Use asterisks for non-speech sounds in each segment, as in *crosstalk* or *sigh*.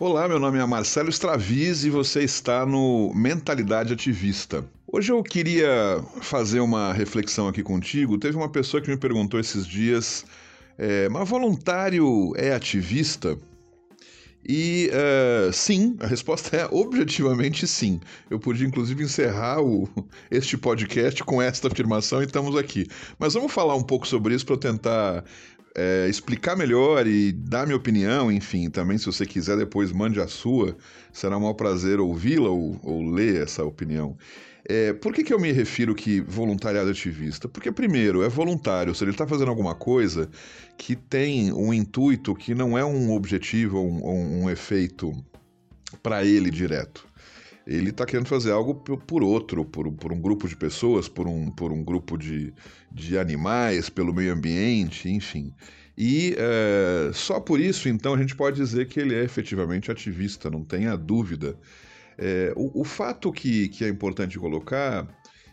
Olá, meu nome é Marcelo Straviz e você está no Mentalidade Ativista. Hoje eu queria fazer uma reflexão aqui contigo. Teve uma pessoa que me perguntou esses dias: é, mas voluntário é ativista? E uh, sim, a resposta é objetivamente sim. Eu podia inclusive encerrar o, este podcast com esta afirmação e estamos aqui. Mas vamos falar um pouco sobre isso para tentar é, explicar melhor e dar minha opinião, enfim, também se você quiser depois mande a sua, será um maior prazer ouvi-la ou, ou, ler essa opinião. É, por que, que eu me refiro que voluntariado ativista? Porque, primeiro, é voluntário, ou seja, ele está fazendo alguma coisa que tem um intuito que não é um objetivo ou um, um efeito para ele direto ele está querendo fazer algo por outro, por, por, um grupo de pessoas, por um, por um grupo de, de animais, pelo meio ambiente, enfim. E é, só por isso, então, a gente pode dizer que ele é efetivamente ativista, não tenha dúvida. É, o, o, fato que, que é importante colocar,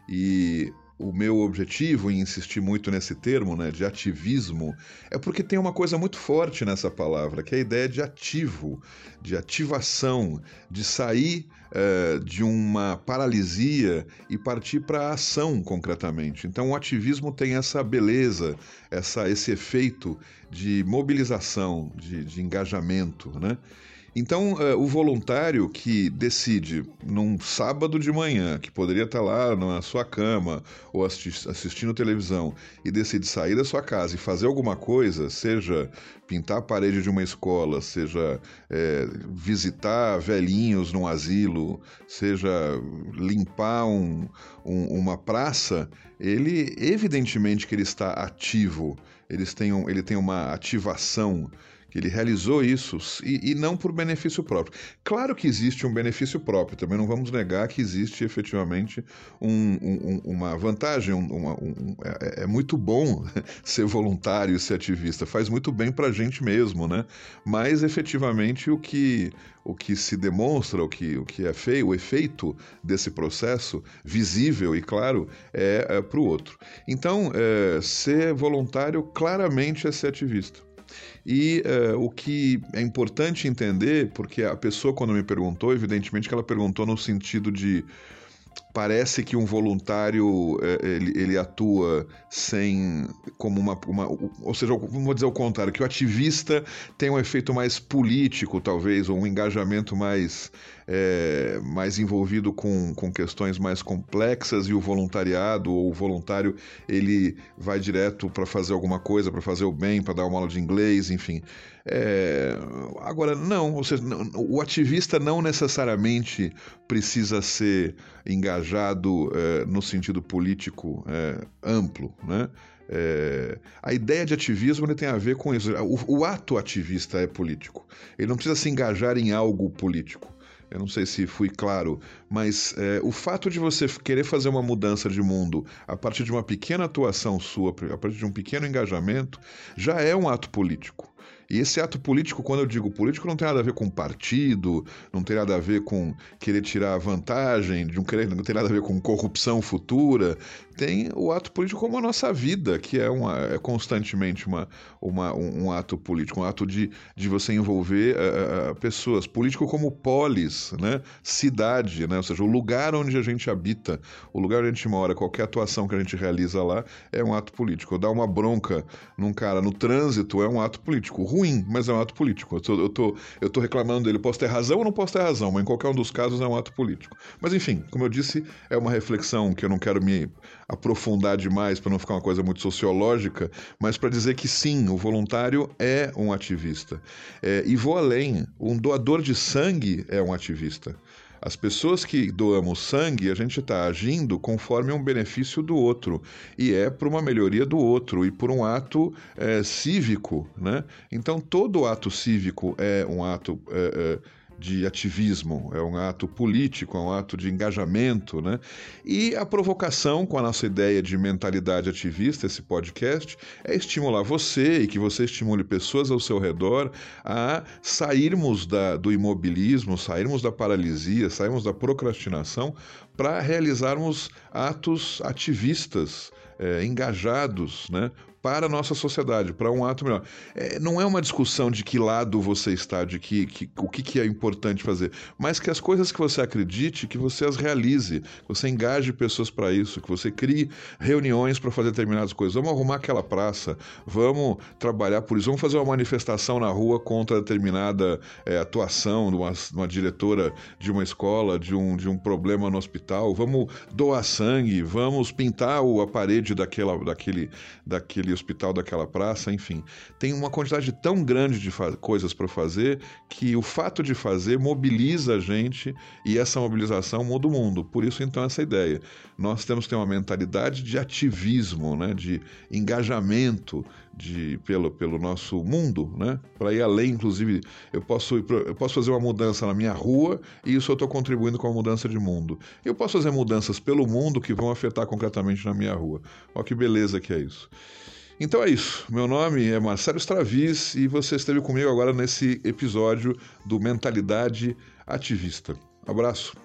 e o meu objetivo em insistir muito nesse termo, né, de ativismo, é porque tem uma coisa muito forte nessa palavra, que é a ideia de ativo, de ativação, de sair uh, de uma paralisia e partir para a ação concretamente. Então, o ativismo tem essa beleza, essa, esse efeito de mobilização, de, de engajamento, né? Então, uh, o voluntário que decide num sábado de manhã, que poderia estar lá na sua cama ou assisti assistindo televisão, e decide sair da sua casa e fazer alguma coisa, seja pintar a parede de uma escola, seja é, visitar velhinhos num asilo, seja limpar um, um, uma praça, ele evidentemente que ele está ativo, eles têm um, ele tem uma ativação ele realizou isso e, e, não por benefício próprio. Claro que existe um benefício próprio, também não vamos negar que existe efetivamente um, um, uma vantagem. Um, é, é, muito bom *laughs* ser voluntário, ser ativista, faz muito bem para a gente mesmo, né? Mas efetivamente o que, o que se demonstra, o que, o que é feio, o efeito desse processo, visível e claro, é, é para o outro. Então, é, ser voluntário claramente é ser ativista. E uh, o que é importante entender, porque a pessoa, quando me perguntou, evidentemente que ela perguntou no sentido de parece que um voluntário é, ele, ele, atua sem como uma, uma, ou seja vou dizer o contrário que o ativista tem um efeito mais político talvez ou um engajamento mais é, mais envolvido com, com questões mais complexas e o voluntariado ou o voluntário ele vai direto para fazer alguma coisa para fazer o bem para dar uma aula de inglês enfim. É, agora não ou seja, o ativista não necessariamente precisa ser engajado é, no sentido político é, amplo, né? É, a ideia de ativismo tem a ver com isso. O, o, ato ativista é político. Ele não precisa se engajar em algo político. Eu não sei se fui claro, mas é, o fato de você querer fazer uma mudança de mundo a partir de uma pequena atuação sua, a partir de um pequeno engajamento, já é um ato político. E esse ato político, quando eu digo político, não tem nada a ver com partido, não tem nada a ver com querer tirar vantagem, não, querer, não tem nada a ver com corrupção futura. Tem o ato político como a nossa vida, que é, uma, é constantemente uma, uma, um, um, ato político, um ato de, de você envolver uh, uh, pessoas. Político como polis, né? cidade, né? ou seja, o lugar onde a gente habita, o lugar onde a gente mora, qualquer atuação que a gente realiza lá é um ato político. Dar uma bronca num cara no trânsito é um ato político ruim, mas é um ato político. Eu tô, eu tô, eu tô reclamando dele. Posso ter razão ou não posso ter razão, mas em qualquer um dos casos é um ato político. Mas enfim, como eu disse, é uma reflexão que eu não quero me aprofundar demais para não ficar uma coisa muito sociológica, mas para dizer que sim, o voluntário é um ativista. É, e vou além: um doador de sangue é um ativista. As pessoas que doamos sangue, a gente está agindo conforme um benefício do outro, e é por uma melhoria do outro, e por um ato é, cívico. Né? Então, todo ato cívico é um ato. É, de ativismo, é um ato político, é um ato de engajamento, né? E a provocação com a nossa ideia de mentalidade ativista, esse podcast, é estimular você e que você estimule pessoas ao seu redor a sairmos da, do imobilismo, sairmos da paralisia, sairmos da procrastinação para realizarmos atos ativistas, é, engajados, né? Para a nossa sociedade, para um ato melhor. É, não é uma discussão de que lado você está, de que, que o que, que, é importante fazer, mas que as coisas que você acredite, que você as realize, que você engaje pessoas para isso, que você crie reuniões para fazer determinadas coisas. Vamos arrumar aquela praça, vamos trabalhar por isso, vamos fazer uma manifestação na rua contra determinada é, atuação de uma, uma, diretora de uma escola, de um, de um problema no hospital, vamos doar sangue, vamos pintar a parede daquela, daquele, daquele hospital, daquela praça, enfim. Tem uma quantidade tão grande de coisas para fazer que o fato de fazer mobiliza a gente e essa mobilização muda o mundo. Por isso, então, essa ideia. Nós temos que ter uma mentalidade de ativismo, né, de engajamento de, pelo, pelo nosso mundo, né, para ir além. Inclusive, eu posso, eu posso fazer uma mudança na minha rua e isso eu estou contribuindo com a mudança de mundo. Eu posso fazer mudanças pelo mundo que vão afetar concretamente na minha rua. Olha que beleza que é isso. Então é isso. Meu nome é Marcelo Stravis e você esteve comigo agora nesse episódio do Mentalidade Ativista. Abraço.